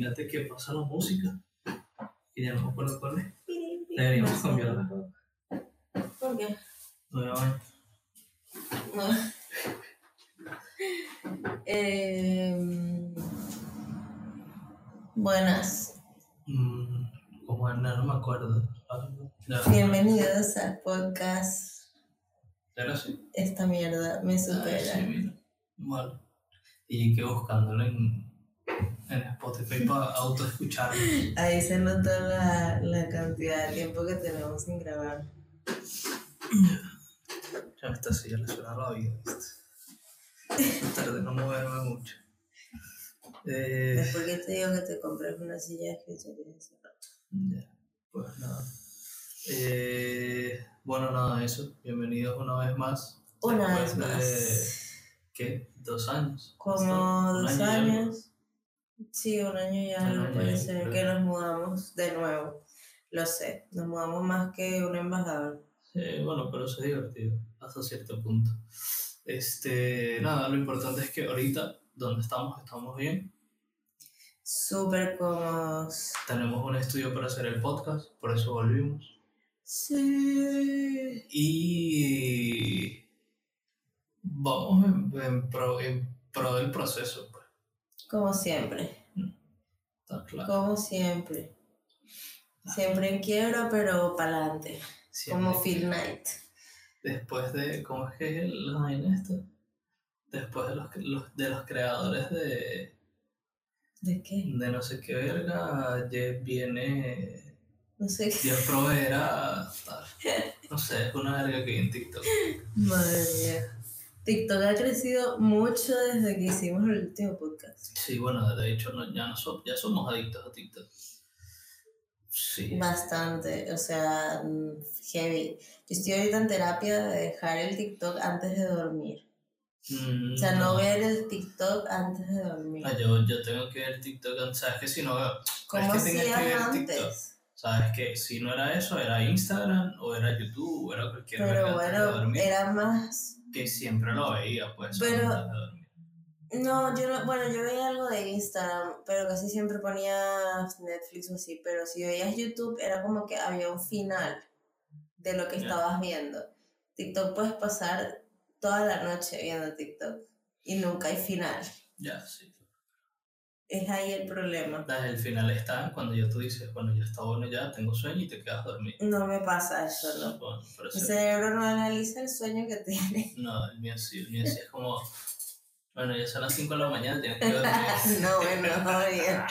imagínate que pasa la música y ya no me acuerdo cuál es. Deberíamos cambiarla. ¿Por qué? Nuevamente. No. Em, buenas. Mm, como era, no me acuerdo. Bienvenidos al podcast. Era así. Esta mierda me Ay, supera. sí, mira. Bueno. Y que buscándolo en, en Spotify para autoescuchar. Ahí se nota la, la cantidad de tiempo que tenemos sin grabar. Ya me está ya le suena la vida. ¿viste? Tratar de no moverme mucho. Eh, Es porque te digo que te compres una silla de escritorio. hace rato. Ya, pues nada. Eh, bueno, nada, eso. Bienvenidos una vez más. Una vez de, más. ¿Qué? ¿Dos años? Como dos año años. Sí, un año y Un algo año y puede ser que nos mudamos de nuevo. Lo sé, nos mudamos más que un embajador. Sí, bueno, pero eso es divertido hasta cierto punto. Este, nada, lo importante es que ahorita, donde estamos, estamos bien. Súper cómodos. Tenemos un estudio para hacer el podcast, por eso volvimos. Sí. Y vamos en, en pro, en pro del proceso. Como siempre, Está claro. como siempre. Siempre en quiebra, pero para adelante. Como Phil Knight. Después de, ¿cómo es que es la vaina esta? Después de los, los- de los creadores de, ¿De qué? de no sé qué verga, viene, No sé qué. Dios proveerá, tal. No sé, es una verga que hay en TikTok. Madre mía. TikTok ha crecido mucho desde que hicimos el último podcast. Sí, bueno, de hecho no, ya, no so- ya somos adictos a TikTok. Sí. Bastante, o sea, mm, heavy. Yo estoy ahorita en terapia de dejar el TikTok antes de dormir. Mm, O sea, no ver el TikTok antes de dormir. Ah, yo, yo tengo que ver TikTok, ¿sabes que si no veo? ¿Cómo es que tienes que ver hacías TikTok. antes? ¿Sabes que Si no era eso, era Instagram, o era YouTube, o era cualquier Pero antes de bueno, dormir. era más... Que siempre lo veía, pues, Pero-. No, yo no, bueno, yo veía algo de Instagram, pero casi siempre ponía Netflix o así, pero si veías YouTube era como que había un final de lo que estabas viendo. TikTok puedes pasar toda la noche viendo TikTok y nunca hay final. Ya, sí. Es ahí el problema. El final está cuando ya tú dices, bueno, ya está bueno, ya tengo sueño y te quedas dormido. No me pasa eso, ¿no? Bueno, Mi cerebro no analiza el sueño que tiene. No, el mío sí, el mío sí es como, bueno, ya son las 5 de la mañana, tienes que dormir. no, bueno.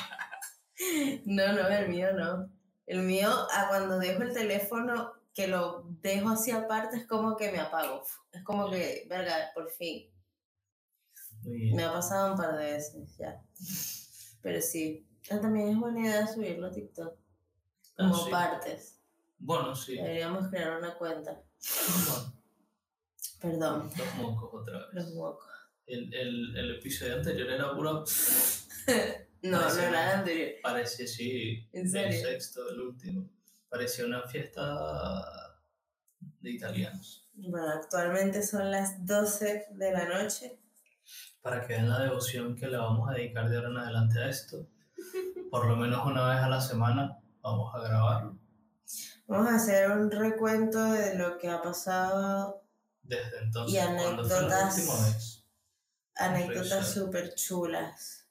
No, no, el mío no. El mío, a cuando dejo el teléfono, que lo dejo así aparte, es como que me apago. Es como que, verga, por fin. Me ha pasado un par de veces ya. Pero sí. También es buena idea subirlo a TikTok. Ah, Como sí. partes. Bueno, sí. Deberíamos crear una cuenta. Bueno, Perdón, los mocos otra vez. los mocos. El, el, el episodio anterior era puro. No, no era el anterior. Parecía, sí, ¿En el sexto, el último. Parecía una fiesta de italianos. Bueno, actualmente son las 12 de la noche. Para que vean la devoción que le vamos a dedicar de ahora en adelante a esto. Por lo menos una vez a la semana vamos a grabarlo. Vamos a hacer un recuento de lo que ha pasado, Desde entonces, Y ¿cuándo fue la anécdotas. anécdotas súper chulas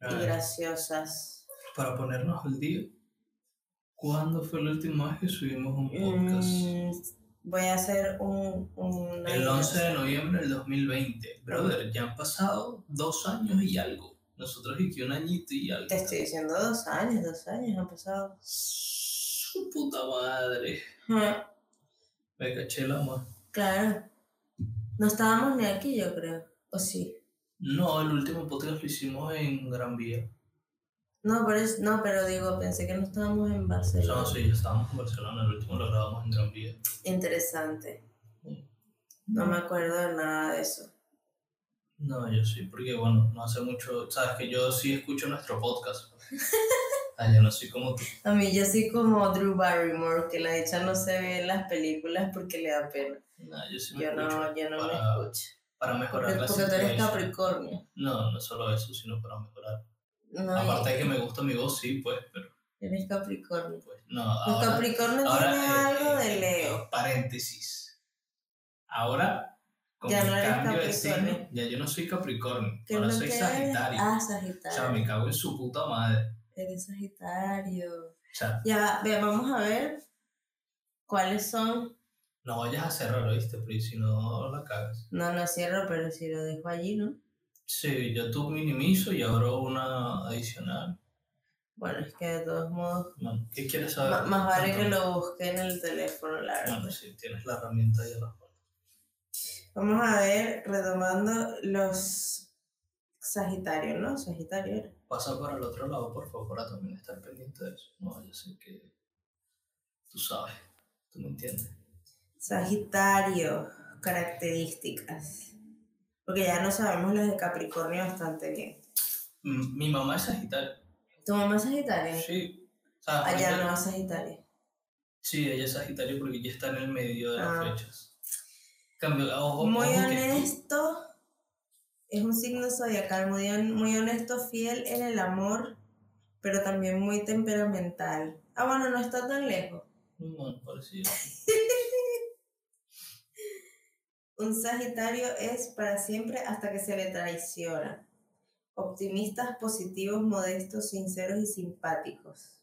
y graciosas. para ponernos al día, ¿cuándo fue la última vez que subimos un podcast? Mm, voy a hacer un... un El 11 de noviembre del 2020. Brother, ya han pasado dos años y algo. Nosotros y que un añito y algo. Te estoy diciendo dos años, dos años han pasado. Su puta madre. Ah, Me caché la mano. Claro. No estábamos ni aquí, yo creo. ¿O sí? No, el último podcast lo hicimos en Gran Vía. No, pero, es, no, pero digo, pensé que no estábamos en Barcelona. No, sí, ya estábamos en Barcelona. El último lo grabamos en Gran Vía. Interesante. No me acuerdo de nada de eso. No, yo sí, porque bueno, no hace mucho. Sabes que yo sí escucho nuestro podcast. Ah, yo no soy como tú. A mí yo soy como Drew Barrymore, que la hecha no se ve en las películas porque le da pena. No, yo sí me Yo no, yo no me para, escucho. para Porque, mejorar la porque tú eres. Capricornio. No, no solo eso, sino para mejorar. No, Aparte de que me gusta mi voz, sí, pues, pero eres Capricornio. pues no. Los Ahora, Capricornio ahora, tienen eh, algo eh, de eh, Leo. paréntesis. Ahora, con Ya el no eres cambio de signo, ya yo no soy Capricornio, ¿Qué ahora lo soy que eres? Sagitario. Ah, O sea, Sagitario. me cago en su puta madre. Eres Sagitario. O sea, Ya, ve, vamos a ver cuáles son. no vayas a cerrar, ¿viste? Porque si no la cagas. No, no cierro, pero si lo dejo allí, ¿no? Sí, yo tú minimizo y abro una adicional. Bueno, es que de todos modos, Bueno, ¿Qué quieres saber? ma- más vale que lo busque en el teléfono, la verdad. Bueno, sí, tienes la herramienta ahí abajo. Vamos a ver, retomando los Sagitarios, ¿no? Sagitario. Pasa para el otro lado, por favor, para también estar pendiente de eso. No, yo sé que tú sabes, tú me entiendes. Sagitario, características. Porque ya no sabemos las de Capricornio bastante bien. Mm, Mi mamá es Sagitario. ¿Tu mamá es Sagitario? Sí. O sea, Allá ahorita- no es Sagitario. Sí, ella es Sagitario porque ella está en el medio de las Ah. fechas. Cambio, ojo, Muy ojo que tú- honesto. Es un signo zodiacal muy, muy honesto, fiel en el amor, pero también muy temperamental. Ah, bueno, no está tan lejos. Bueno, parecido. Un Sagitario es para siempre hasta que se le traiciona. Optimistas, positivos, modestos, sinceros y simpáticos.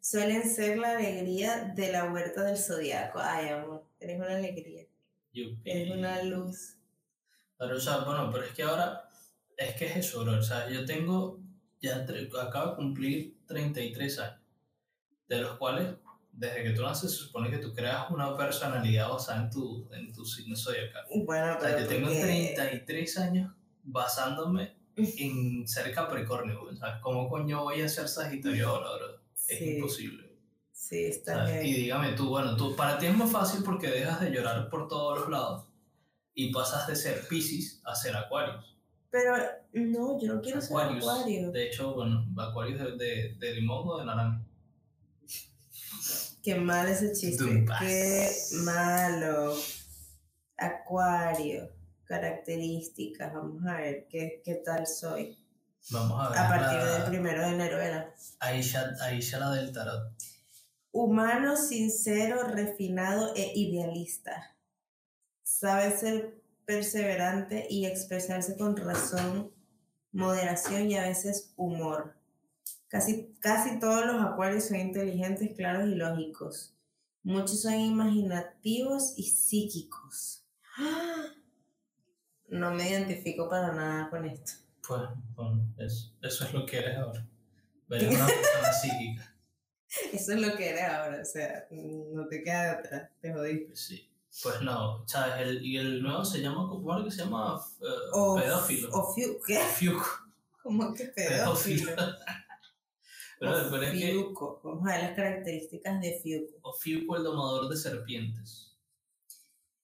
Suelen ser la alegría de la huerta del zodiaco. Ay, amor, eres una alegría. Yupi. Eres una luz. Pero, o sea, bueno, pero es que ahora, es que es eso, bro. O sea, yo tengo, ya acabo de cumplir 33 años, de los cuales, desde que tú naces, se supone que tú creas una personalidad basada en tu, en tu signo zodiacal. Bueno, O sea, pero yo tengo porque- 33 años basándome en ser Capricornio, ¿sabes? ¿Cómo coño voy a ser Sagitario ahora, bro? Es Sí, imposible. sí, está bien. Y dígame tú, bueno, tú, para ti es más fácil porque dejas de llorar por todos los lados y pasas de ser Pisces a ser Aquarius. Pero no, yo no quiero ser acuario. De hecho, bueno, Aquarius de, de, de limón o de naranja. Qué mal ese chiste. Dumpas. Qué malo. Acuario. Características. Vamos a ver qué, qué tal soy. Vamos a ver. A partir la- del primero de enero era. Aisha, Aisha la del tarot. Humano, sincero, refinado e idealista. Sabe ser perseverante y expresarse con razón, moderación y a veces humor. Casi, casi todos los acuarios son inteligentes, claros y lógicos. Muchos son imaginativos y psíquicos. ¡Ah! No me identifico para nada con esto. Pues, bueno, eso, eso es lo que eres ahora. Eres una persona psíquica. Eso es lo que eres ahora, o sea, no te queda de atrás, te jodí. Pues sí. Pues no, ¿sabes? El, y el nuevo se llama, ¿cómo era que se llama? Eh, O, pedófilo. o ¿Qué? Fiuco. ¿Cómo que Pedófilo. pedófilo? Pero, pero es que Fiuco. Vamos a ver las características de Fiuco. Ofiuco el domador de serpientes.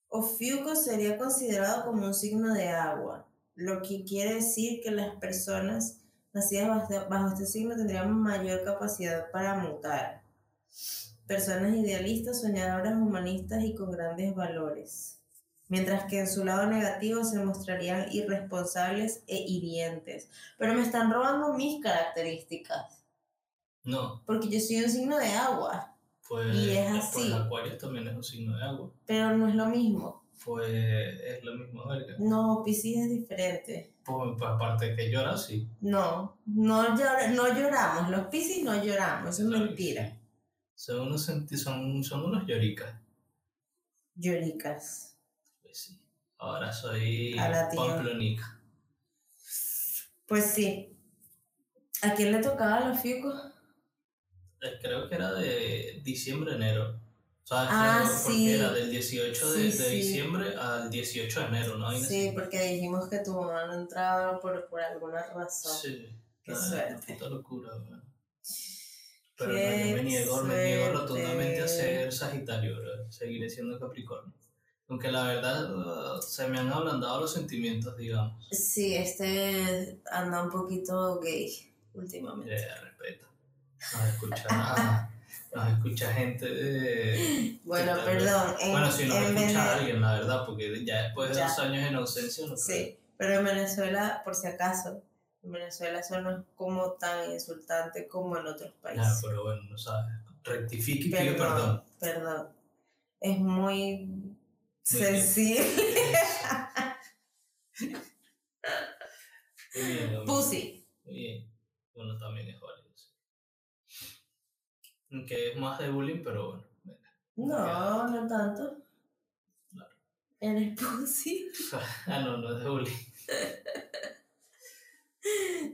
Ofiuco sería considerado como un signo de agua, lo que quiere decir que las personas nacidas bajo, bajo este signo tendrían mayor capacidad para mutar. Personas idealistas, soñadoras, humanistas y con grandes valores. Mientras que en su lado negativo se mostrarían irresponsables e hirientes. Pero me están robando mis características, No, porque yo soy un signo de agua, pues, Y es pues así. Acuario también es un signo de agua. pero no es lo mismo. Pues es lo mismo, verga. No, Piscis es diferente. Pues, pues aparte de que llora, sí. No, no, llora- no lloramos. Los Piscis no lloramos, eso es Claro mentira. Son unos, son, son unos lloricas. Lloricas. Pues sí. Ahora soy pamplonica. Pues sí. ¿A quién le tocaba los fiucos? Eh, Creo que era de diciembre, enero. O sea, Ah, porque sí. era del 18 de, Sí, de sí. diciembre al 18 de enero, ¿no? Sí, porque dijimos que tu mamá no entraba por, por alguna razón. Sí. Qué Ah, suerte. Puta locura, weón. Pero no, Qué yo me niego, me niego rotundamente a ser Sagitario, bro. Seguiré siendo Capricornio. Aunque la verdad uh, se me han ablandado los sentimientos, digamos. Sí, este anda un poquito gay últimamente. Nos escucha, ah, nos escucha gente de. Bueno, tal perdón. En, Bueno, si nos en escucha Vene- alguien, la verdad, porque ya después de Ya. dos años en ausencia, no creo. Sí, pero en Venezuela, por si acaso, En Venezuela eso no es como tan insultante como en otros Ah, países. pero bueno, no sabes. Rectifique y pide perdón. perdón. Es muy bien. sensible. Muy bien. Pussy. Muy bien. Bueno, también es sí. Que es más de bullying, pero bueno. No, no tanto. Claro. Eres pussy. ah, no, no es de bullying.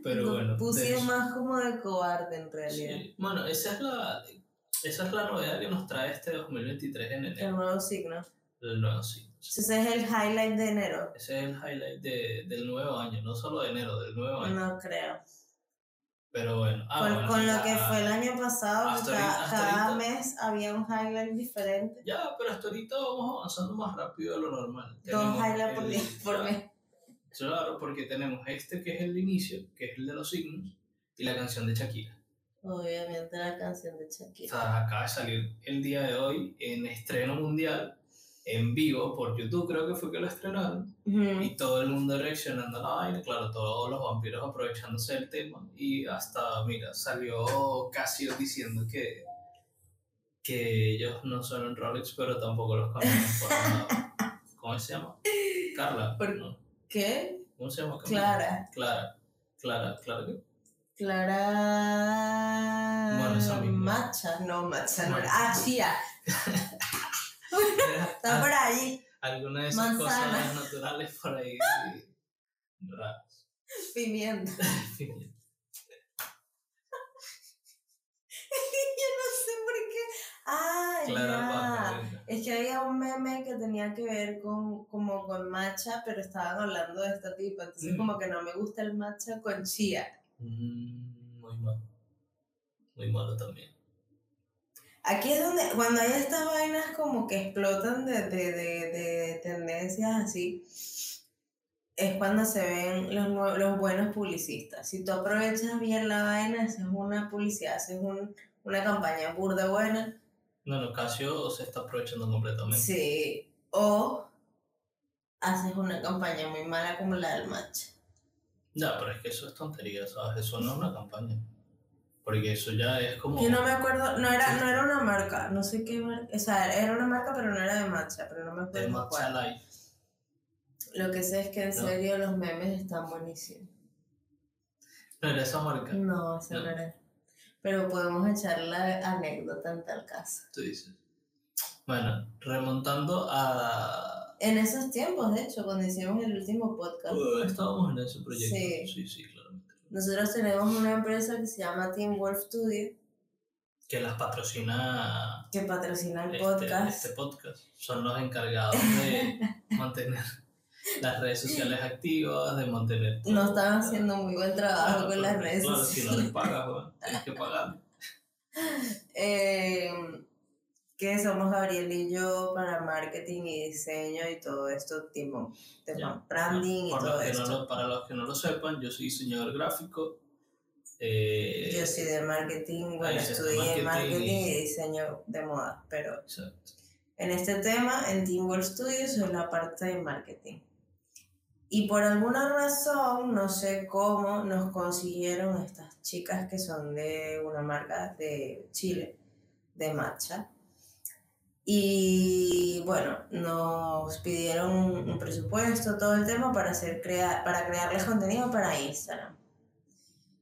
Pero No, bueno. Pussy es más como de cobarde en realidad. Sí. Bueno, esa es la. Esa es la novedad que nos trae este 2023 en El enero. nuevo signo. El nuevo signo. sí. Ese es el highlight de enero. Ese es el highlight de, del nuevo año, no solo de enero, del nuevo año. No creo. Pero bueno, ah, con bueno, con lo que fue el año pasado, hasta cada, ahorita- hasta cada ahorita. mes había un highlight diferente. Ya, pero hasta ahorita vamos avanzando más rápido de lo normal. Dos highlights por el- por mes. Claro, porque tenemos este que es el inicio, que es el de los signos, y la canción de Shakira. Obviamente la canción de O Shakira. sea, acaba de salir el día de hoy en estreno mundial, en vivo, por YouTube creo que fue que lo estrenaron, Ujú. y todo el mundo reaccionando a la vaina, claro, todos los vampiros aprovechándose del tema, y hasta, mira, salió Casio diciendo que, que ellos no son en Rolex, pero tampoco los conocen por nada. ¿Cómo se llama? Carla, Por- ¿no? ¿Qué? ¿Cómo se llama? Clara. Clara. Clara, Clara, ¿qué? Clara. Bueno, esa misma. Macha. No, Macha. No. Ah, Chía. Está por ahí. Alguna de esas Manzana. cosas naturales por ahí, sí. Raras. Pimienta. Yo no sé por qué. Ah, ya. Es que había un meme que tenía que ver con, como con matcha, pero estaban hablando de esta tipa. Entonces, Mm. como que no me gusta el matcha con chía. Mm, muy malo. Muy malo también. Aquí es donde, cuando hay estas vainas como que explotan de, de, de, de tendencias así, es cuando se ven los, los buenos publicistas. Si tú aprovechas bien la vaina, haces una publicidad, haces un, una campaña burda buena, No, no, Casio se está aprovechando completamente. sí, o haces una campaña muy mala como la del matcha. Ya, pero es que eso es tontería, ¿sabes? Eso no es una campaña. Porque eso ya es como. Yo no me acuerdo, no era, no era una marca, no sé qué marca, o sea, era una marca pero no era de matcha, pero no me de acuerdo cuál. Matcha Life. Lo que sé es que en No. serio los memes están buenísimos. No era esa marca. No, eso no No. era. Pero podemos echar la anécdota en tal caso. Tú dices. Bueno, remontando a. En esos tiempos, de hecho, cuando hicimos el último podcast, Uh, estábamos en ese proyecto. Sí. sí, sí. Nosotros tenemos una empresa que se llama Team Wolf Studio, Que las patrocina que patrocina el este, podcast. este podcast. Son los encargados de mantener las redes sociales activas, de mantener. todo. No están haciendo muy buen trabajo Claro, con las redes claro, Si no les sociales. pagas, tienes que pagar. Eh, que somos Gabriel y yo para marketing y diseño y todo esto, tipo, tema Ya. branding y Por todo no esto. lo- para los que no lo sepan, yo soy diseñador gráfico. eh, Yo soy de marketing, bueno, estudié marketing marketing y- y diseño de moda, pero exacto. en este tema, en Team World Studios, soy la parte de marketing. Y por alguna razón, no sé cómo, nos consiguieron estas chicas que son de una marca de Chile, de matcha. Y bueno, nos pidieron un presupuesto, todo el tema para, hacer crea para crearles contenido para Instagram.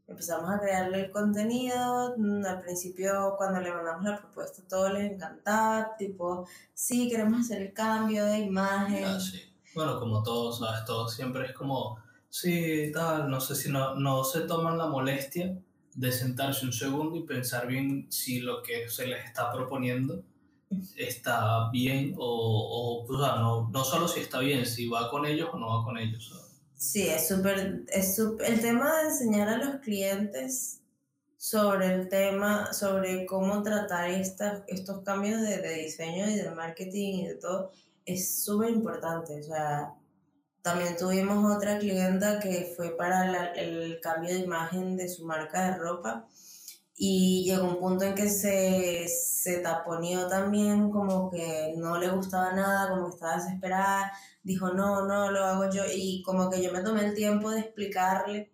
Empezamos a crearle el contenido. mm, Al principio, cuando le mandamos la propuesta, todo les encantaba. Tipo, sí, queremos hacer el cambio de imagen. Ah, sí. Bueno, como todos, ¿sabes? Todo siempre es como, sí, tal, no sé si no, no se toman la molestia de sentarse un segundo y pensar bien si lo que se les está proponiendo está bien o, o, o sea, no, no solo si está bien, si va con ellos o no va con ellos. ¿sabes? Sí, es súper, es sup- el tema de enseñar a los clientes sobre el tema, sobre cómo tratar estas, estos cambios de, de diseño y de marketing y de todo, es súper importante. O sea, también tuvimos otra clienta que fue para la- el cambio de imagen de su marca de ropa y llegó un punto en que se, se taponeó también, como que no le gustaba nada, como que estaba desesperada dijo, no, no, lo hago yo. Y como que yo me tomé el tiempo de explicarle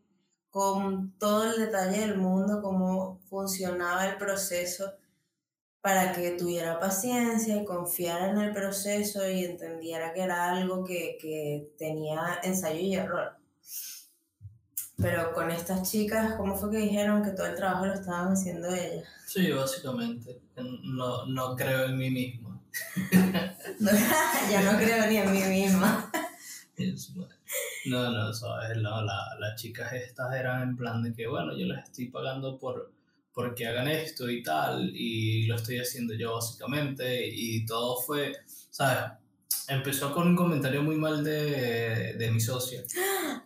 con todo el detalle del mundo, cómo funcionaba el proceso para que tuviera paciencia y confiara en el proceso y entendiera que era algo que, que tenía ensayo y error. Pero con estas chicas, ¿cómo fue que dijeron que todo el trabajo lo estaban haciendo ellas? Sí, básicamente. No, no creo en mí mismo. ya no creo ni en mí misma. No, no, sabes, no, la, las chicas estas eran en plan de que, bueno, yo les estoy pagando por porque hagan esto y tal, y lo estoy haciendo yo básicamente, y todo fue, ¿sabes? Empezó con un comentario muy mal de, de mi socia.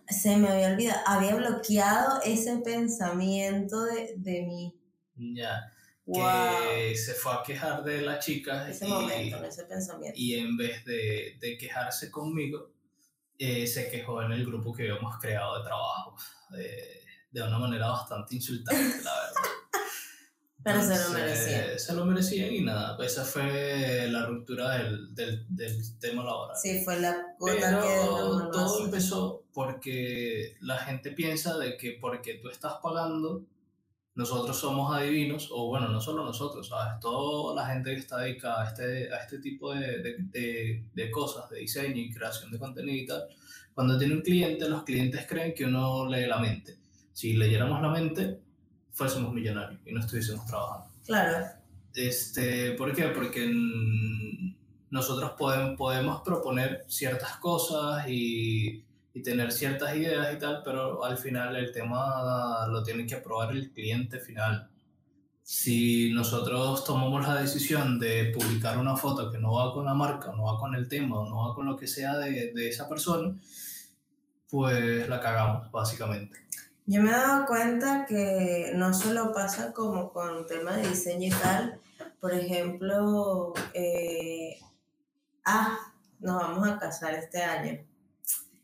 Se me había olvidado, había bloqueado ese pensamiento de, de mí. Ya. Que se fue a quejar de la chica. Ese momento, ese pensamiento. Y en vez de, de quejarse conmigo, eh, se quejó en el grupo que habíamos creado de trabajo. De, de una manera bastante insultante, la verdad. Pero se lo merecían. Se lo merecían y nada, esa fue la ruptura del, del, del tema laboral. Sí, fue la gota que todo empezó porque la gente piensa de que porque tú estás pagando, nosotros somos adivinos, o bueno, no solo nosotros, ¿sabes? Toda la gente que está dedicada a este, a este tipo de, de, de, de cosas, de diseño y creación de contenido y tal, cuando tiene un cliente, los clientes creen que uno lee la mente. Si leyéramos la mente, fuésemos millonarios y no estuviésemos trabajando. Claro. Este, ¿Por qué? Porque nosotros podemos, podemos proponer ciertas cosas y, y, tener ciertas ideas y tal, pero al final el tema lo tiene que aprobar el cliente final. Si nosotros tomamos la decisión de publicar una foto que no va con la marca, no va con el tema, no va con lo que sea de, de esa persona, pues la cagamos, básicamente. Yo me he dado cuenta que no solo pasa como con temas de diseño y tal. Por ejemplo, eh, ah, nos vamos a casar este año.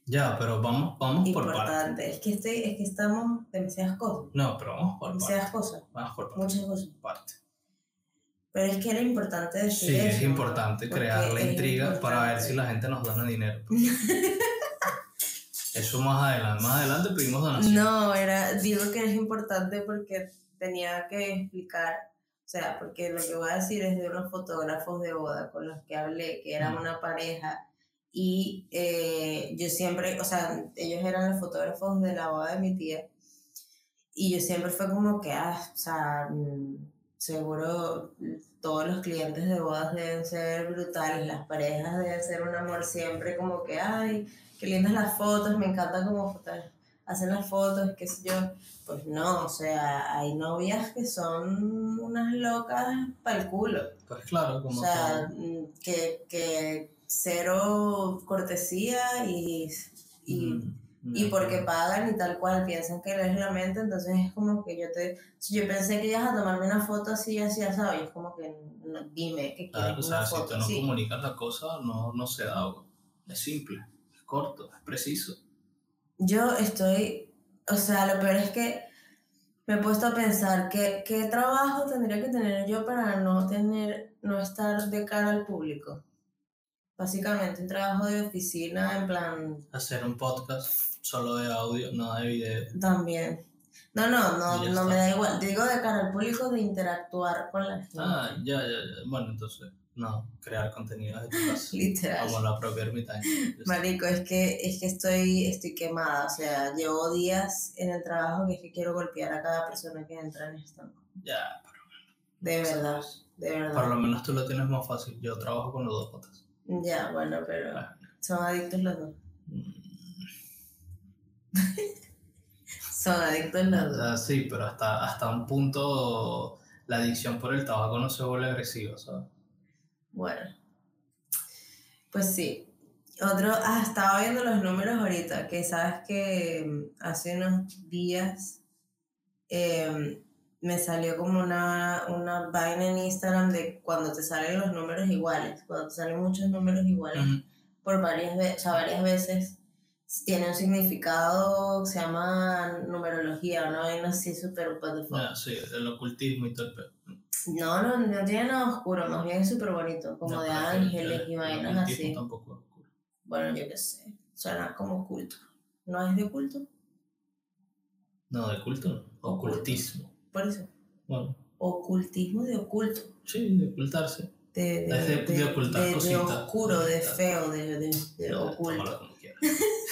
Ya, pero vamos, vamos por parte. Es que, estoy, es que estamos demasiadas cosas. No, pero vamos por demasiadas cosas. Vamos por parte. Muchas cosas. Parte. Pero es que era importante decir Sí, eso, es importante crear la intriga para ver si la gente nos dona dinero. Eso más adelante, más adelante pedimos donación. No, era, digo que es importante porque tenía que explicar, o sea, porque lo que voy a decir es de unos fotógrafos de boda con los que hablé, que eran una pareja, y eh, yo siempre, o sea, ellos eran los fotógrafos de la boda de mi tía, y yo siempre fue como que, ah, o sea, seguro todos los clientes de bodas deben ser brutales, las parejas deben ser un amor siempre, como que, ay, qué lindas las fotos, me encanta cómo hacen las fotos, qué sé yo. Pues no, o sea, hay novias que son unas locas para el culo. Pues claro, como O sea, que, que cero cortesía y, y, Mm, y porque pagan y tal cual piensan que eres la mente, entonces es como que yo te... Si yo pensé que ibas a tomarme una foto así, así, así, es como que no, dime que quieres Claro, o sea, una si tú no sí. comunicas la cosa, no, no se da. Es simple, corto, es preciso. Yo estoy, o sea, lo peor es que me he puesto a pensar que, qué trabajo tendría que tener yo para no tener, no estar de cara al público. Básicamente un trabajo de oficina en plan Hacer un podcast solo de audio, no de video. también. No, no, no, no me da igual. Digo de cara al público de interactuar con la gente. Ah, ya, ya, ya. Bueno, entonces, no, crear contenido de tu casa. Literal. Como la propia ermitaña. Marico, es que, es que estoy, estoy quemada. O sea, llevo días en el trabajo que es que quiero golpear a cada persona que entra en esto. Ya, De verdad, de pero verdad. por lo menos tú lo tienes más fácil. Yo trabajo con los dos patas. Ya, bueno, pero Bueno, son adictos los dos. mm, Son adictos los dos. sí, pero hasta, hasta un punto la adicción por el tabaco no se vuelve agresiva, ¿sabes? Bueno. Pues sí. Otro, ah, estaba viendo los números ahorita, que sabes que mm, hace unos días em, me salió como una, una vaina en Instagram de cuando te salen los números iguales, cuando te salen muchos números iguales por varias veces, o sea, varias veces tiene un significado, se llama numerología, una vaina así súper what the fuck. Ya, sí, el ocultismo y todo el. No, no, no tiene nada oscuro, más bien es súper bonito, como No, de ángeles el- y vainas así. tampoco es oscuro. Bueno, yo qué sé, suena como culto. ¿No es de culto? No, de culto. Ocultismo. Por eso. Bueno, Ocultismo de oculto. sí, de ocultarse. De, Es de- de ocultar de- de cositas. oscuro, de feo, de, de, de oculto. tómalo como quieras.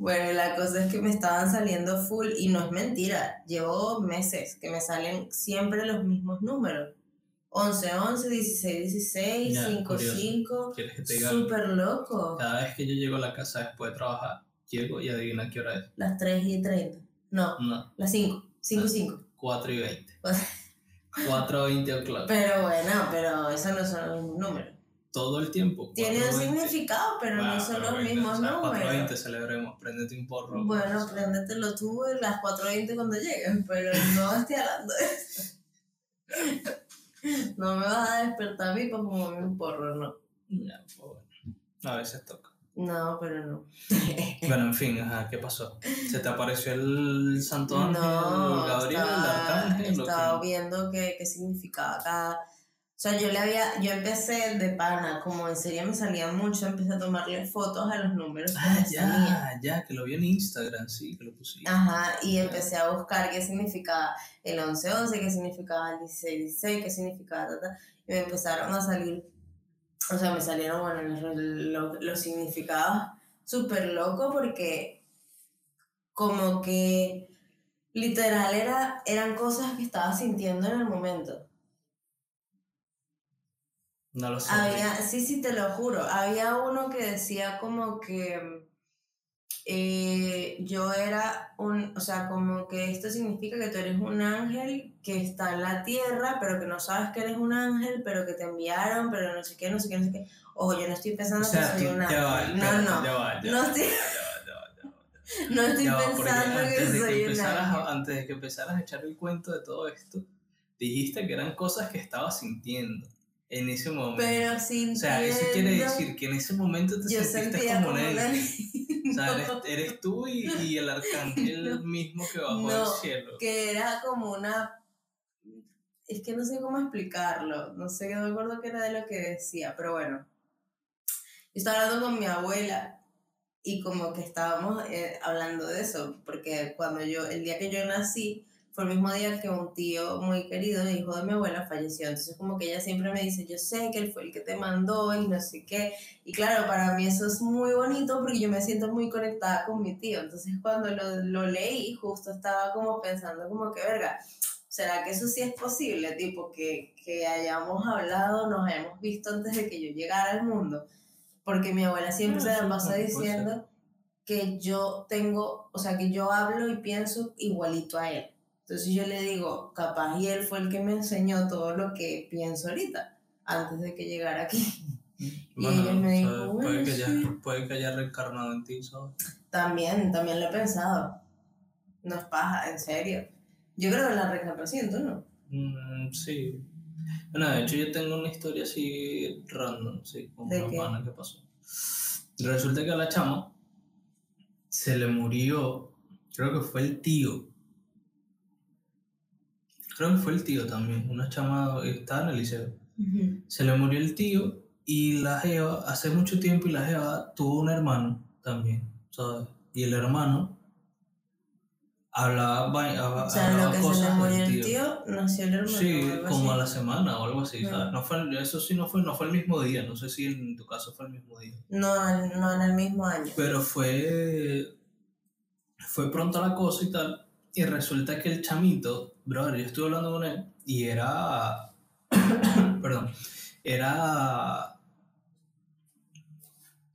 Bueno, la cosa es que me estaban saliendo full y no es mentira. Llevo meses que me salen siempre los mismos números. 11, 11, 16, 16, Ya, 5, curioso. 5. ¿Quieres que te diga? Súper loco. Cada vez que yo llego a la casa después de trabajar, llego y adivina qué hora es. Las 3 y 30. No, No, las 5. 5 y 5. 4 y 20. 4 20 o'clock. Pero bueno, pero eso no son los mismos números. Todo el tiempo. Tiene un 4:20. significado, pero no Bueno, son pero los mismos o sea, números. 4:20 celebremos, préndete un porro. Bueno, préndetelo tú en las 4.20 cuando lleguen, pero no estoy hablando de eso. No me vas a despertar a mí para fumarme un porro, no. Ya, pues bueno. A veces toca. No, pero no. Bueno, en fin, ajá, ¿qué pasó? ¿Se te apareció el santo ángel, No, Gabriel, el estaba, arcángel? o estaba qué? viendo qué, qué significaba cada... O sea, yo le había, yo empecé de pana, como en serio me salía mucho, empecé a tomarle fotos a los números que Ah, me salían. ya, ya, que lo vi en Instagram, sí, que lo pusiste. Ajá, y empecé a buscar qué significaba el 11-11, qué significaba el 16-16, qué significaba ta, ta, y me empezaron a salir, o sea, me salieron, bueno, los, los, los significados súper locos porque como que literal era, eran cosas que estaba sintiendo en el momento. No lo sé. Había, sí, sí, te lo juro. Había uno que decía como que eh, yo era un, o sea, como que esto significa que tú eres un ángel que está en la tierra, pero que no sabes que eres un ángel, pero que te enviaron, pero no sé qué, no sé qué, no sé qué. Ojo, yo no estoy O pensando sea, que soy un va, ángel. No, no. ya va, ya No estoy, no estoy pensando que antes de que, soy un empezaras ángel. a, antes de que empezaras a echar el cuento de todo esto, dijiste que eran cosas que estabas sintiendo en ese momento. Pero o sintiendo, sea, eso quiere decir que en ese momento te sentiste como ángel. O sea, eres, eres tú y, y el arcángel No. mismo que bajó No, del cielo. que era como una es que no sé cómo explicarlo no sé no me acuerdo qué era de lo que decía pero bueno yo estaba hablando con mi abuela y como que estábamos eh, hablando de eso porque cuando yo el día que yo nací fue el mismo día que un tío muy querido hijo de mi abuela falleció entonces como que ella siempre me dice yo sé que él fue el que te mandó y no sé qué y claro, para mí eso es muy bonito porque yo me siento muy conectada con mi tío. Entonces cuando lo, lo leí, justo estaba como pensando como que, verga, ¿será que eso sí es posible? Tipo, que, que hayamos hablado, nos hayamos visto antes de que yo llegara al mundo. Porque mi abuela siempre se la pasa diciendo que yo tengo, o sea, que yo hablo y pienso igualito a él. Entonces yo le digo, capaz y él fue el que me enseñó todo lo que pienso ahorita, antes de que llegara aquí. Y ella me dijo, bueno, puede, que haya, sí. puede que haya reencarnado en ti, ¿sabes? También, también lo he pensado. No es paja, en serio. Yo creo en la reencarnación, ¿tú no? Mm, sí. Bueno, de hecho yo tengo una historia así random, sí, con ¿De una pana que pasó. Resulta que a la chama se le murió, creo que fue el tío. Creo que fue el tío también, una chama que estaba en el liceo. Se le murió el tío y la Jeva, hace mucho tiempo, y la Jeva tuvo un hermano también, ¿sabes? Y el hermano hablaba, vai- hab- O sea, hablaba lo que se le cosas murió el tío, nació el hermano. Sí, como a la así. semana o algo así. ¿sabes? No fue, eso sí no fue, no fue el mismo día, no sé si en tu caso fue el mismo día. No, no en el mismo año. Pero fue, fue pronto la cosa y tal, y resulta que el chamito, brother, yo estuve hablando con él, y era, perdón, era,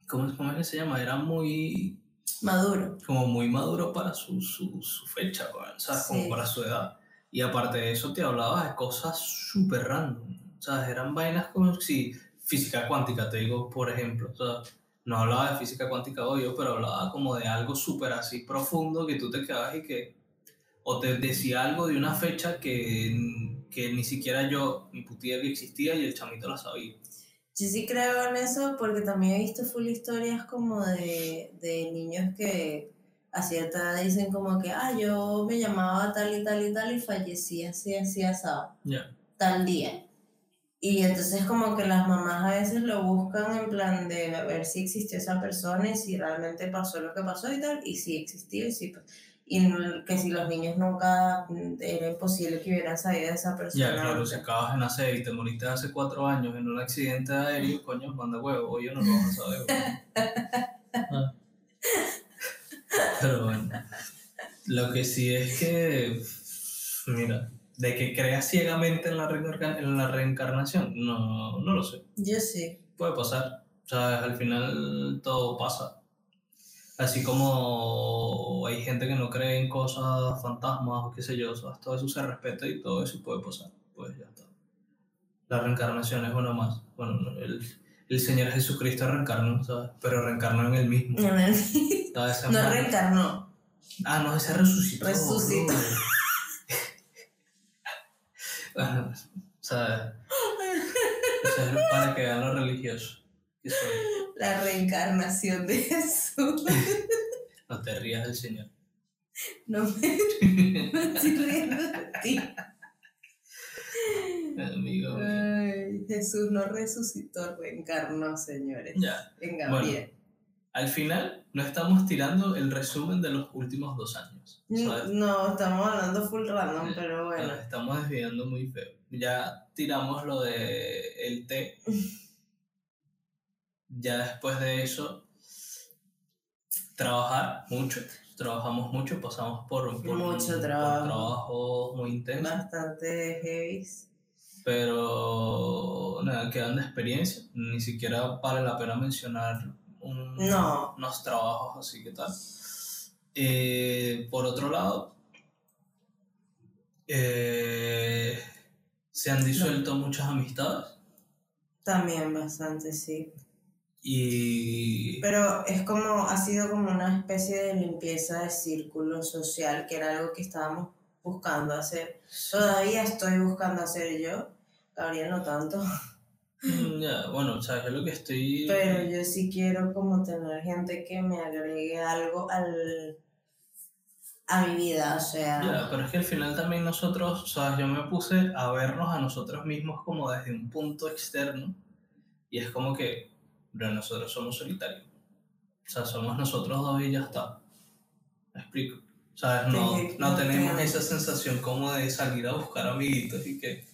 ¿cómo, cómo es que se llama? Era muy, Maduro. como muy maduro para su, su, su fecha, ¿sabes? Como Sí. para su edad. Y aparte de eso te hablaba de cosas súper random, ¿sabes? Eran vainas como si física cuántica, te digo, por ejemplo, o sea, no hablaba de física cuántica obvio, pero hablaba como de algo súper así profundo que tú te quedabas y que, o te decía algo de una fecha que, que ni siquiera yo, ni putía que existía y el chamito la sabía. Yo sí creo en eso porque también he visto full historias como de, de niños que a cierta edad dicen como que, ah, yo me llamaba tal y tal y tal y fallecí así, así, asado. Ya. tal día. Y entonces como que las mamás a veces lo buscan en plan de ver si existió esa persona y si realmente pasó lo que pasó y tal, y si existió y si... Y que si los niños nunca mm, era imposible que hubieran sabido de esa persona. Ya, claro, si acabas de nacer y te moriste hace cuatro años en un accidente aéreo, coño, manda huevo, yo no lo vas a saber. Ah. Pero bueno, lo que sí es que, mira, de que creas ciegamente en la, en la reencarnación, no, no lo sé. Yo sí. Puede pasar. O sea, al final todo pasa. Así como hay gente que no cree en cosas fantasmas o qué sé yo, ¿sabes? todo eso se respeta y todo eso puede pasar. Pues ya está. La reencarnación es una más. Bueno, el, el Señor Jesucristo reencarnó, ¿sabes? Pero reencarnó en él mismo. No, no, ¿sabes? Ese no reencarnó. Ah, no, ese resucitó. Resucitó. Bueno, o sea, eso es para que vean lo religioso que soy. La reencarnación de Jesús. No te rías del Señor. No me, me estoy riendo de ti. Amigo. Ay, Jesús no resucitó, reencarnó, señores. Ya, En Bueno. Gabriel. al final no estamos tirando el resumen de los últimos dos años. ¿sabes? No, estamos hablando full random, pero Nos bueno. estamos desviando muy feo. Ya tiramos lo de el té. Ya después de eso, trabajar mucho. Trabajamos mucho, pasamos por, por, Mucho por trabajo. trabajos muy intensos. Bastante heavy. Pero nada, quedan de experiencia. Ni siquiera vale la pena mencionar un- No. unos trabajos así que tal. Eh, por otro lado, eh, se han disuelto muchas amistades También bastante, sí. Y Pero es como, ha sido como una especie de limpieza de círculo social, que era algo que estábamos buscando hacer. Todavía estoy buscando hacer yo, Gabriel no tanto, Mm, ya, bueno, o sea, yo lo que estoy... pero yo sí quiero como tener gente que me agregue algo al, a mi vida, o sea, Ya, pero es que al final también nosotros, o sea, yo me puse a vernos a nosotros mismos como desde un punto externo y es como que, bro, nosotros somos solitarios. O sea, somos nosotros dos y ya está. ¿Me explico? ¿Sabes? No, Sí, no tenemos esa sensación como de salir a buscar amiguitos y que,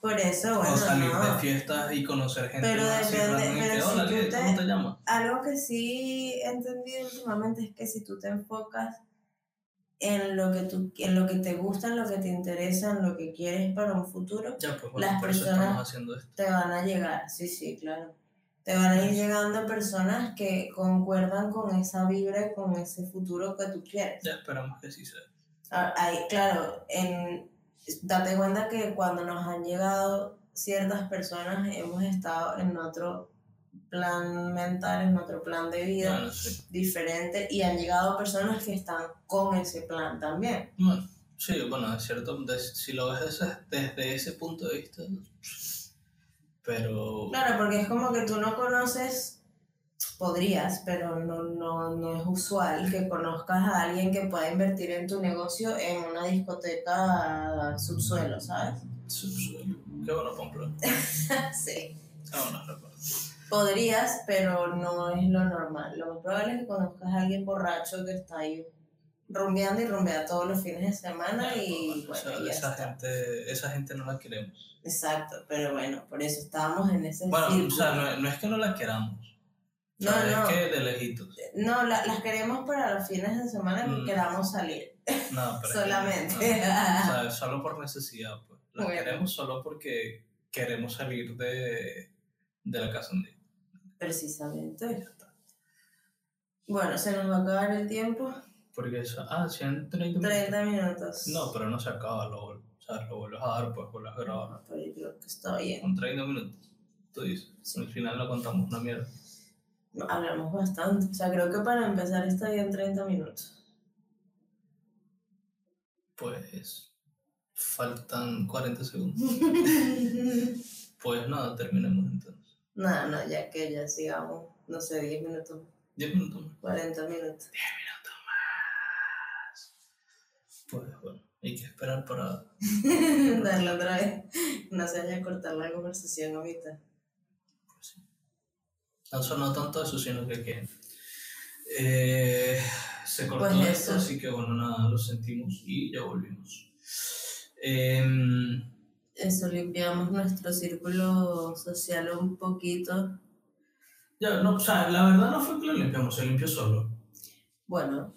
por eso, bueno, o salir no. de fiestas y conocer gente Pero más y pero si tú ¿qué- te- ¿cómo te llamas? Algo que sí he entendido últimamente es que si tú te enfocas en lo que, tú, en lo que te gusta, en lo que te interesa, en lo que quieres para un futuro, Ya, pues bueno, las personas- te van a llegar, sí, sí, claro. Te van a ir llegando personas que concuerdan con esa vibra y con ese futuro que tú quieres. Ya esperamos que sí sea. Ah, Ahí, claro, en, date cuenta que cuando nos han llegado ciertas personas hemos estado en otro plan mental, en otro plan de vida Bueno, sí. diferente y han llegado personas que están con ese plan también. Bueno, sí, bueno, es cierto, des- si lo ves desde ese punto de vista, pero... Claro, porque es como que tú no conoces, podrías, pero no, no, no es usual que conozcas a alguien que pueda invertir en tu negocio en una discoteca subsuelo, ¿sabes? Subsuelo. Qué bueno, Pamplona. sí. Buenos recuerdos. Podrías, pero no es lo normal. Lo más probable es que conozcas a alguien borracho que está ahí rumbeando y rumbea todos los fines de semana y O bueno, sea, ya esa, está. gente, esa gente no la queremos. Exacto, pero bueno, por eso estábamos en ese Bueno, o sea, no, no es que no la queramos. O No, sea, no. Es que de lejitos. No, la- las queremos para los fines de semana que Mm. queramos salir. No, pero que- Solamente. no. o sea, solo por necesidad, pues. La Bueno. queremos solo porque queremos salir de, de la casa un día. Precisamente. Bueno, se nos va a acabar el tiempo. Porque eso, ah, 130 minutos. 30 minutos. No, pero no se acaba, lo, vuel- o sea, lo vuelves a dar, pues vuelves a grabar. Pero yo creo que está bien. Con 30 minutos. Tú dices. Sí. Al final no contamos una mierda. No, Hablamos bastante. O sea, creo que para empezar está bien 30 minutos. Pues faltan 40 segundos. Pues nada, terminemos entonces. no, no, ya que ya sigamos, no sé, 10 minutos, 10 minutos más. 40 minutos. Pues bueno, hay que esperar para... Darle otra vez. No se vaya a cortar la conversación ahorita. No sonó tanto eso, sino que, que eh, se cortó Pues esto, eso. así que bueno, nada, lo sentimos y ya volvimos. Em, Eso, limpiamos nuestro círculo social un poquito. ya, no, o sea, la verdad no fue que lo limpiamos, se limpió solo. Bueno,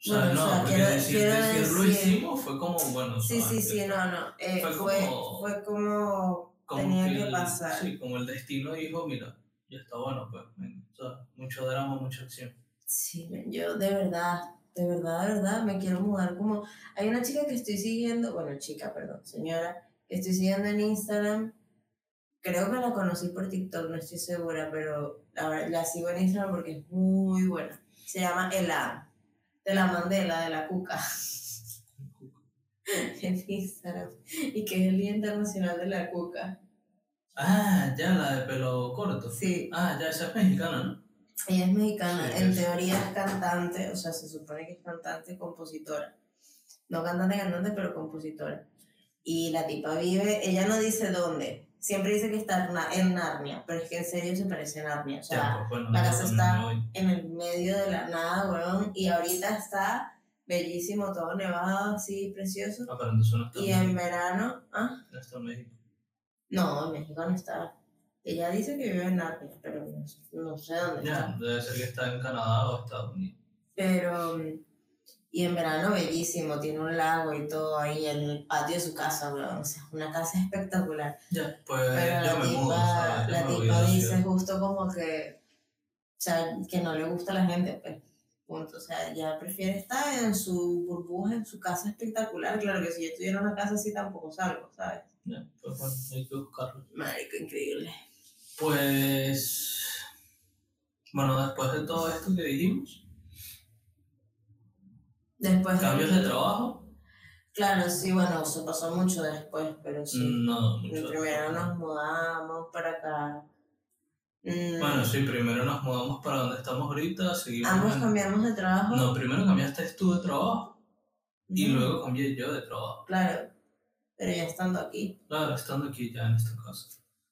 O sea, Bueno, o no, sea, porque quiero- decir, quiero decirlo decir- hicimos fue como, bueno, sí, sí, sí, no, no. eh, Fue fue, como- fue como como tenía que pasar. Sí, como el destino dijo, mira, ya está bueno, pues, o sea, mucho drama, mucha acción. Sí, yo de verdad, de verdad, de verdad, me quiero mudar como... Hay una chica que estoy siguiendo, bueno, chica, perdón, señora, que estoy siguiendo en Instagram. Creo que la conocí por TikTok, no estoy segura, pero la, sigo en Instagram porque es muy buena. Se llama Elan, de la Mandela, de la Cuca, en Instagram. Y que es el Día Internacional de la Cuca. Ah, ya, la de pelo corto. Sí, Ah, ya, esa es mexicana, ¿no? Ella es mexicana, Sí, en es- teoría es cantante, o sea, se supone que es cantante y compositora. No cantante, cantante, pero compositora. Y la tipa vive, ella no dice dónde, siempre dice que está en Na- en Narnia, pero es que en serio se parece a Narnia. O sea, pues bueno, la casa está- en el medio de la nada, weón, y ahorita está bellísimo, todo nevado, así, precioso. Ah, pero entonces no está, Y en México, verano, ¿ah? no está en México. No, en México no está. Ella dice que vive en Narnia, pero no, no sé dónde está. Ya, debe ser que está en Canadá o Estados Unidos. Pero, mm, y en verano bellísimo, tiene un lago y todo ahí en el patio de su casa, weón. O sea, una casa espectacular. Ya, pues Pero yo la me tipa, la me tipa dice justo como que, o sea, que no le gusta a la gente, pues. Punto. O sea, ella prefiere estar en su burbuja, en su casa espectacular. Claro que si yo tuviera una casa así tampoco salgo, ¿sabes? Ya, pues bueno, hay que buscarlo. Marico, increíble. Pues. Bueno, después de todo esto que dijimos, Después cambios de trabajo, Claro, sí, bueno, eso pasó mucho después, pero sí. no, mucho. Primero nos mudamos para acá. Mm, Bueno, sí, primero nos mudamos para donde estamos ahorita, seguimos. ambos en- cambiamos de trabajo. No, primero cambiaste tú de trabajo y Ujú, luego cambié yo de trabajo. Claro, pero ya estando aquí. Claro, estando aquí ya en esta casa.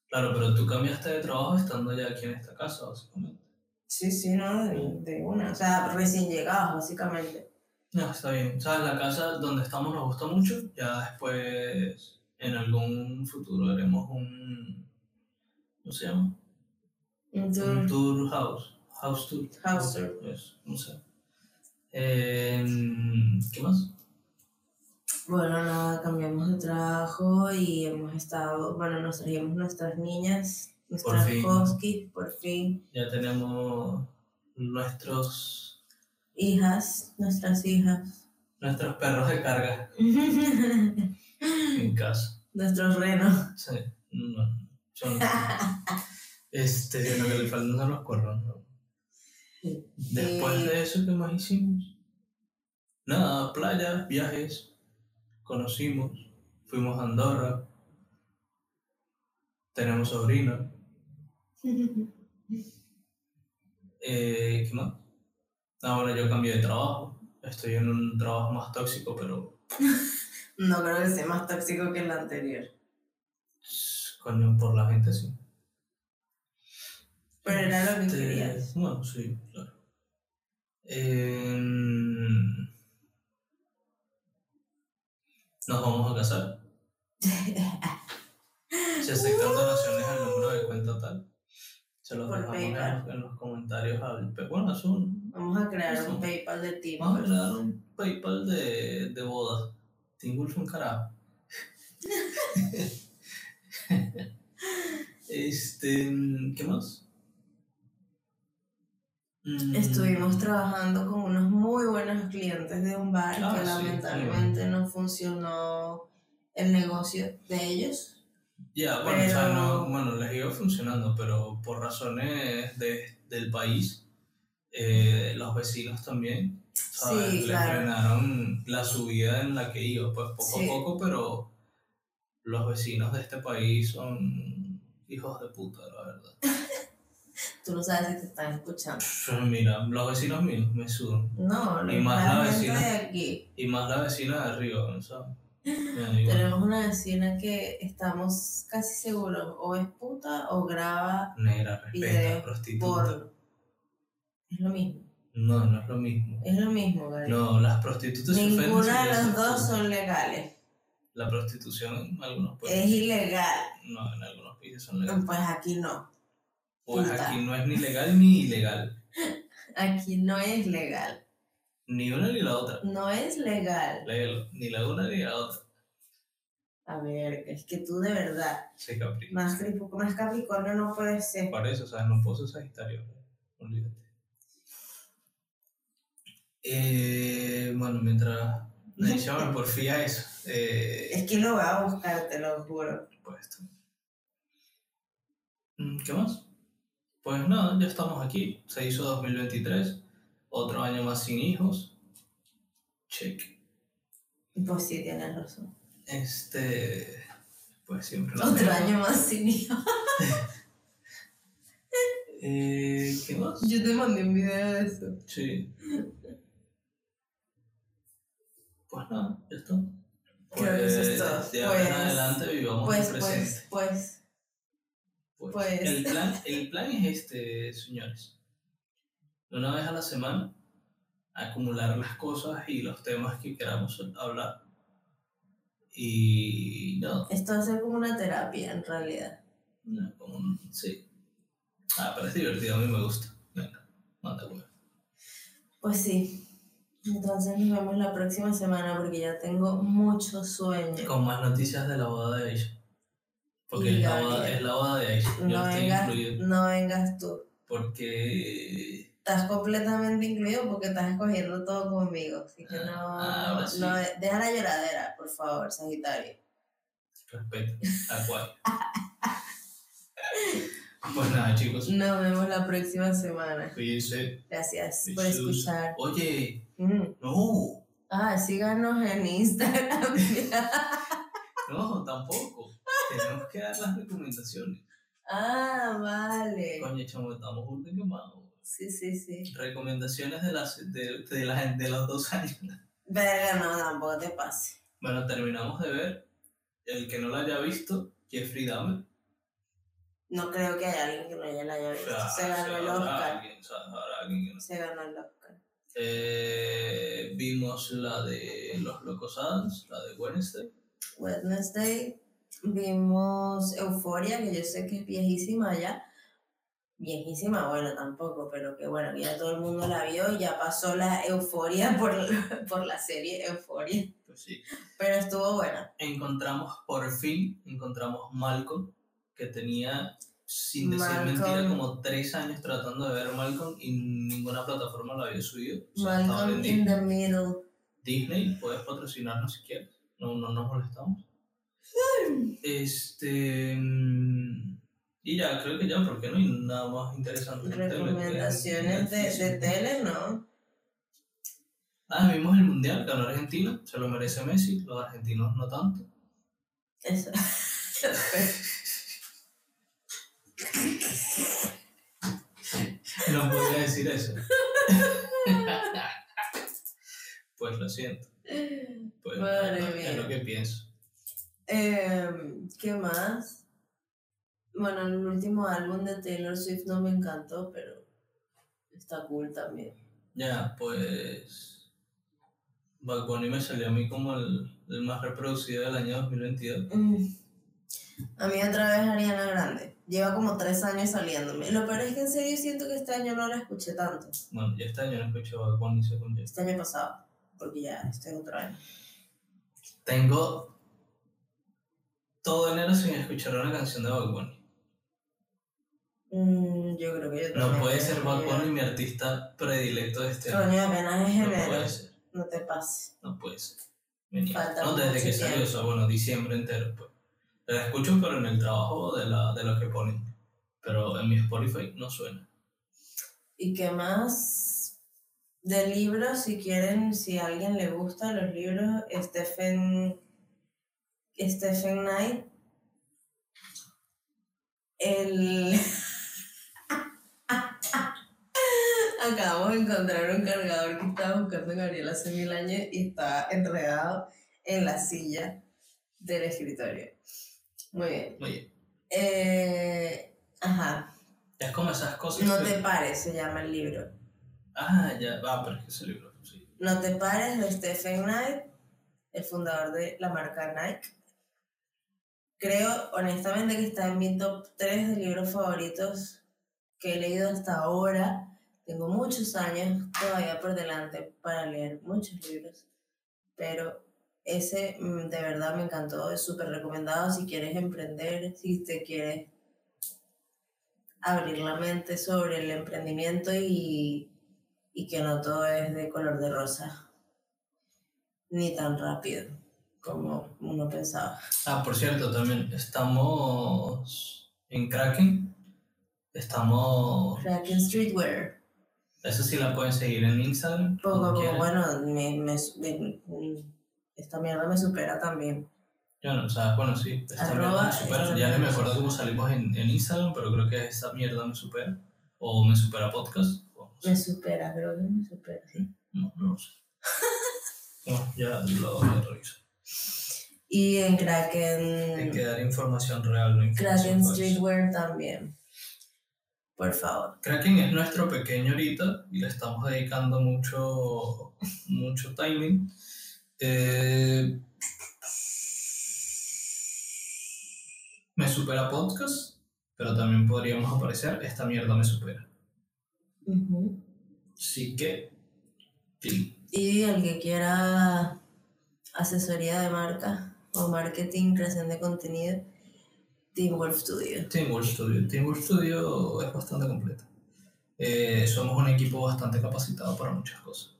Claro, pero tú cambiaste de trabajo estando ya aquí en esta casa, básicamente. Sí, sí, no, de, de una. O sea, recién llegados, básicamente. No, está bien. ¿Sabes? La casa donde estamos nos gusta mucho. Ya después, en algún futuro, haremos un. ¿Cómo se llama? Un Un tour. tour house. House tour. House tour. Eso, no sé. Em, ¿Qué más? Bueno, nada, cambiamos de trabajo y hemos estado, bueno, nos trajimos nuestras niñas, nuestras fin. huskies, por fin. Ya tenemos nuestros, Hijas, nuestras hijas. nuestros perros de carga en casa. Nuestros renos. Sí, no, son. Este, lo que le faltan son los cuernos, ¿no? Después de eso, ¿qué más hicimos? Nada, playa, viajes, conocimos, fuimos a Andorra, tenemos sobrino, eh, ¿qué más? Ah, bueno, yo cambié de trabajo, estoy en un trabajo más tóxico, pero No creo que sea más tóxico que el anterior. coño, por la gente sí. Pero era lo que Este, querías. Bueno, sí, claro. Em, nos vamos a casar. Si aceptan donaciones al número de cuenta tal, se los Por dejamos PayPal. en los comentarios. al- Bueno, es un, Vamos a crear un PayPal de ti. vamos a crear un PayPal de, de boda. Wolf un carajo. este, ¿qué más? Mm, Estuvimos trabajando con unos muy buenos clientes de un bar Ah, que sí, lamentablemente no funcionó el negocio de ellos. Ya, bueno, o sea, Pero- no, bueno, les iba funcionando, pero por razones de, del país, eh, los vecinos también, ¿sabes? Sí, Les claro. frenaron la subida en la que iba, pues poco Sí. a poco, pero los vecinos de este país son hijos de puta, la verdad. Tú no sabes si te están escuchando. Mira, los vecinos míos me sudan, No, Y no más la vecina. de aquí. y más la vecina de arriba, ¿sabes? Tenemos una vecina que estamos casi seguros o es puta o graba Negra, respeta, prostituta. Es lo mismo. No, no es lo mismo. Es lo mismo, Gary. No, las prostitutas Ninguna de las dos son legales. La prostitución en algunos países. Es ilegal. No, en algunos países son legales. Pues aquí no. Pues puta. aquí no es ni legal ni ilegal. Aquí no es legal. Ni una ni la otra. No es legal. Léelo. Ni la una ni la otra. A ver, es que tú de verdad, Se capricha. más, más Capricornio no puede ser. Por eso, o sea, no puedo ser Sagitario. Olvídate. Eh, bueno, mientras Neisha me porfía eso. Eh, Es que lo voy a buscar, te lo juro. pues ¿Qué más? Pues nada, ya estamos aquí. Se hizo 2023. Otro año más sin hijos. Check. Pues sí, tienes razón. Este. Pues siempre lo Otro año más sin hijos. Eh, ¿Qué más? Yo te mandé un video de eso. Sí. Pues nada, ya está. Creo que eso es todo. De ahora en Pues- adelante vivamos Pues, el presente. pues, pues. Pues, pues. El, plan, el plan es este, señores. Una vez a la semana, acumular las cosas y los temas que queramos hablar. Y no, Esto ser como una terapia en realidad. no, como un- sí. Ah, pero es divertido, a mí me gusta. Venga, manda huevo. Pues sí. Entonces nos vemos la próxima semana porque ya tengo mucho sueño. Con más noticias de la boda de Aisha. Porque es la, boda, es la boda de Aisha. Yo No estoy vengas, incluido. no vengas tú. Porque. Estás completamente incluido porque estás escogiendo todo conmigo. Así que no, Ah, ahora sí. no, deja la lloradera, por favor, Sagitario. Respeto. Acuario. pues nada, chicos. Nos vemos la próxima semana. Cuídense. Gracias por escuchar. Oye, Mm. no. Ah, síganos en Instagram. No, tampoco. Tenemos que dar las recomendaciones. ah, vale. Coño, chamo, estamos juntos quemados. Sí, sí, sí. Recomendaciones de, las, de, de, la- de los dos años. Verga, no, tampoco te pase. Bueno, terminamos de ver. El que no lo haya visto, Jeffrey Dahmer. No creo que haya alguien que no haya la haya O visto. sea, Se ganó el Oscar. alguien, o sea, habrá alguien que no. Se ganó el Oscar. Eh, vimos la de Los Locos Adams, la de Wednesday. Wednesday. Vimos Euforia, que yo sé que es viejísima ya. Viejísima, bueno, tampoco, pero que bueno, ya todo el mundo la vio y ya pasó la euforia por, por la serie Euforia. Pues sí. Pero estuvo buena. Encontramos, por fin, encontramos Malcolm, que tenía, sin decir Malcolm. mentira, como tres años tratando de ver Malcolm y ninguna plataforma lo había subido. O sea, Malcolm in Disney. the Middle. Disney, puedes patrocinarnos si quieres. No, no nos molestamos. Este. Y ya, creo que ya, porque no hay nada más interesante. Recomendaciones de, de Netflix. tele, ¿no? Ah, vimos el mundial, ganó Argentina, se lo merece Messi, los argentinos no tanto. Eso. No podía decir eso. pues lo siento. Pues Madre es, mía. lo que pienso. Em, ¿Qué más? Bueno, el último álbum de Taylor Swift no me encantó, pero está cool también. Ya, pues. Bad Bunny me salió a mí como el, el más reproducido del año 2022. Mm. A mí otra vez Ariana Grande. Lleva como tres años saliéndome. Lo peor es que en serio siento que este año no la escuché tanto. Bueno, ya este año no escucho Bad Bunny según yo. Este año pasado. Porque ya este es otro año. Tengo todo enero sin escuchar una canción de Bad Bunny. Mm, yo creo que yo No también puede ser Bad. Bunny mi artista predilecto de este año. Coño, apenas es No puede ser, No te pases. no puede ser. Niego. Falta No, desde que salió, o tiempo. sea, bueno, diciembre entero. Pues. La escucho, pero en el trabajo de, la, de lo que ponen. Pero en mi Spotify no suena. ¿Y qué más? De libros, si quieren, si a alguien le gustan los libros, Stephen, Stephen Knight, el... Acabamos de encontrar un cargador que estaba buscando Gabriel hace mil años y está enredado en la silla del escritorio. Muy bien. Muy bien. Eh, ajá. Es como esas cosas. No que- te pares, se llama el libro. Ah, ya, va, pero es que ese libro, sí. No te pares de Stephen Knight, el fundador de la marca Nike. Creo honestamente que está en mi top 3 de libros favoritos que he leído hasta ahora. Tengo muchos años todavía por delante para leer muchos libros, pero ese mm, de verdad me encantó, es súper recomendado si quieres emprender, si te quieres abrir la mente sobre el emprendimiento y, y que no todo es de color de rosa, ni tan rápido como uno pensaba. Ah, por cierto, también estamos en Kraken. Estamos. Kraken Streetwear. Eso sí la pueden seguir en Instagram. Poco poco, bueno, me, me, esta mierda me supera también. Yo no, o sea, bueno, sí. Esta Arroba mierda me supera. Ya me acuerdo cómo salimos en, en Instagram, pero creo que esta mierda me supera. O me supera podcast. o no sé. Me supera, creo que me supera, sí. No, no lo sé. No, ya lo, lo reviso. Y en Hay Kraken, que dar información real, no información Kraken. Streetwear también. Por favor. Kraken es nuestro pequeño ahorita y le estamos dedicando mucho, mucho timing. Eh, me supera podcast, pero también podríamos aparecer esta mierda me supera. Ujú. Así que, sí. Y el que quiera asesoría de marca o marketing, creación de contenido, Team Wolf Studio. Team World Studio. Team World Studio es bastante completa. Eh, somos un equipo bastante capacitado para muchas cosas.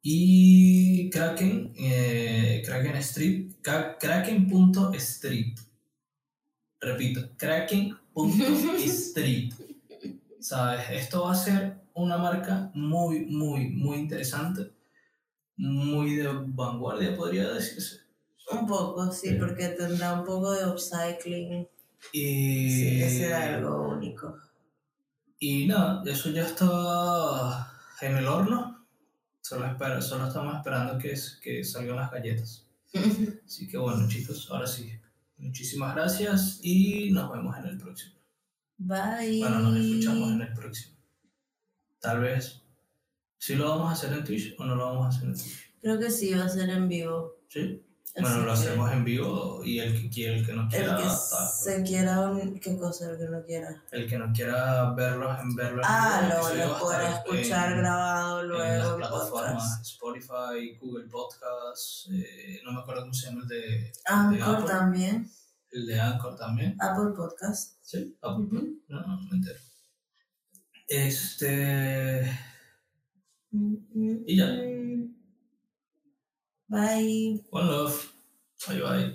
Y Kraken, eh, Kraken Street, Kraken.street. Repito, Kraken.street. ¿Sabes? Esto va a ser una marca muy, muy, muy interesante. Muy de vanguardia, podría decirse. Un poco, sí, porque tendrá un poco de upcycling. Y, Sí, que será algo único. y nada, eso ya está en el horno. Solo, espera, solo estamos esperando que, que salgan las galletas. Así que bueno, chicos, ahora sí. Muchísimas gracias y nos vemos en el próximo. Bye. Bueno, nos escuchamos en el próximo. Tal vez. ¿Sí lo vamos a hacer en Twitch o no lo vamos a hacer en Twitch? Creo que sí, va a ser en vivo. ¿Sí? Bueno, lo que hacemos en vivo y el que quiera, el que no El quiera, que tal, se quiera, un- ¿qué cosa? El que no quiera. el que no quiera verlos en verlo en Ah, vivo, el lo, lo podrá escuchar en- grabado en las luego en plataformas podcast. Spotify, Google Podcasts, eh, no me acuerdo cómo se llama el de, Anchor también. el de Anchor también. Apple Podcast. Sí, Apple. Ujú. No, no, me entero. Este. Y ya. Bye. One love. Bye bye.